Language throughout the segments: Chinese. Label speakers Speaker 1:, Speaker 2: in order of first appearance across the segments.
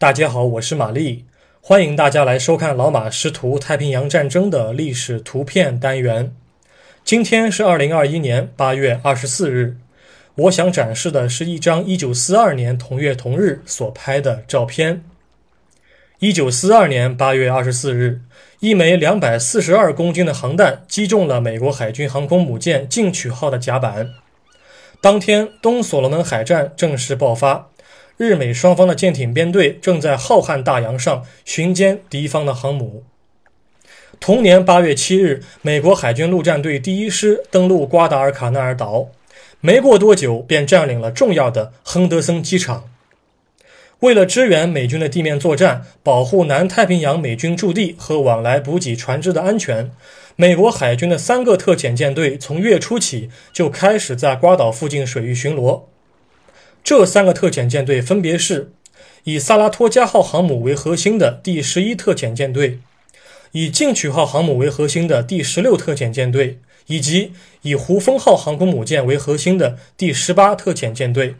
Speaker 1: 大家好，我是玛丽，欢迎大家来收看老马师徒太平洋战争的历史图片单元。今天是二零二一年八月二十四日，我想展示的是一张一九四二年同月同日所拍的照片。一九四二年八月二十四日，一枚两百四十二公斤的航弹击中了美国海军航空母舰“进取号”的甲板。当天，东所罗门海战正式爆发。日美双方的舰艇编队正在浩瀚大洋上巡歼敌方的航母。同年八月七日，美国海军陆战队第一师登陆瓜达尔卡纳尔岛，没过多久便占领了重要的亨德森机场。为了支援美军的地面作战，保护南太平洋美军驻地和往来补给船只的安全，美国海军的三个特遣舰队从月初起就开始在瓜岛附近水域巡逻。这三个特遣舰队分别是以萨拉托加号航母为核心的第十一特遣舰队，以进取号航母为核心的第十六特遣舰队，以及以胡风号航空母舰为核心的第十八特遣舰队。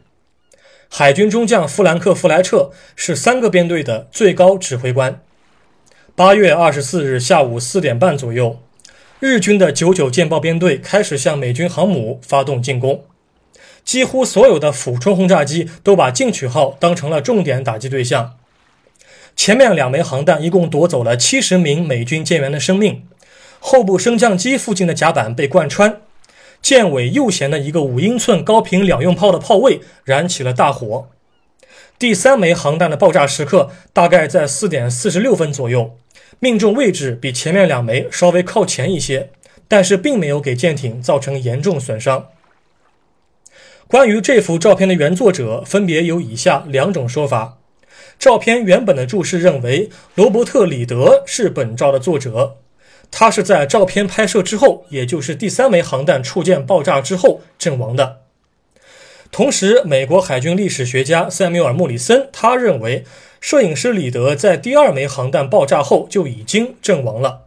Speaker 1: 海军中将弗兰克·弗莱彻是三个编队的最高指挥官。八月二十四日下午四点半左右，日军的九九舰爆编队开始向美军航母发动进攻。几乎所有的俯冲轰炸机都把“进取号”当成了重点打击对象。前面两枚航弹一共夺走了七十名美军舰员的生命，后部升降机附近的甲板被贯穿，舰尾右舷的一个五英寸高频两用炮的炮位燃起了大火。第三枚航弹的爆炸时刻大概在四点四十六分左右，命中位置比前面两枚稍微靠前一些，但是并没有给舰艇造成严重损伤。关于这幅照片的原作者，分别有以下两种说法。照片原本的注释认为，罗伯特·里德是本照的作者，他是在照片拍摄之后，也就是第三枚航弹触舰爆炸之后阵亡的。同时，美国海军历史学家塞缪尔·莫里森他认为，摄影师里德在第二枚航弹爆炸后就已经阵亡了。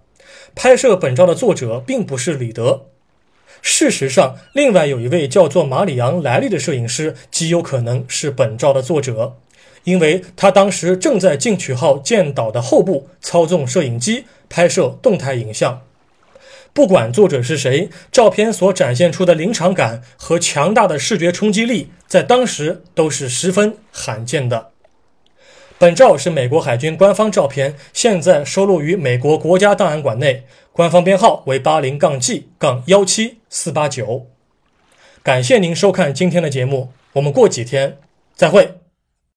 Speaker 1: 拍摄本照的作者并不是里德。事实上，另外有一位叫做马里昂·莱利的摄影师极有可能是本照的作者，因为他当时正在进取号舰岛的后部操纵摄影机拍摄动态影像。不管作者是谁，照片所展现出的临场感和强大的视觉冲击力，在当时都是十分罕见的。本照是美国海军官方照片，现在收录于美国国家档案馆内，官方编号为八零杠 G 杠幺七四八九。感谢您收看今天的节目，我们过几天再会。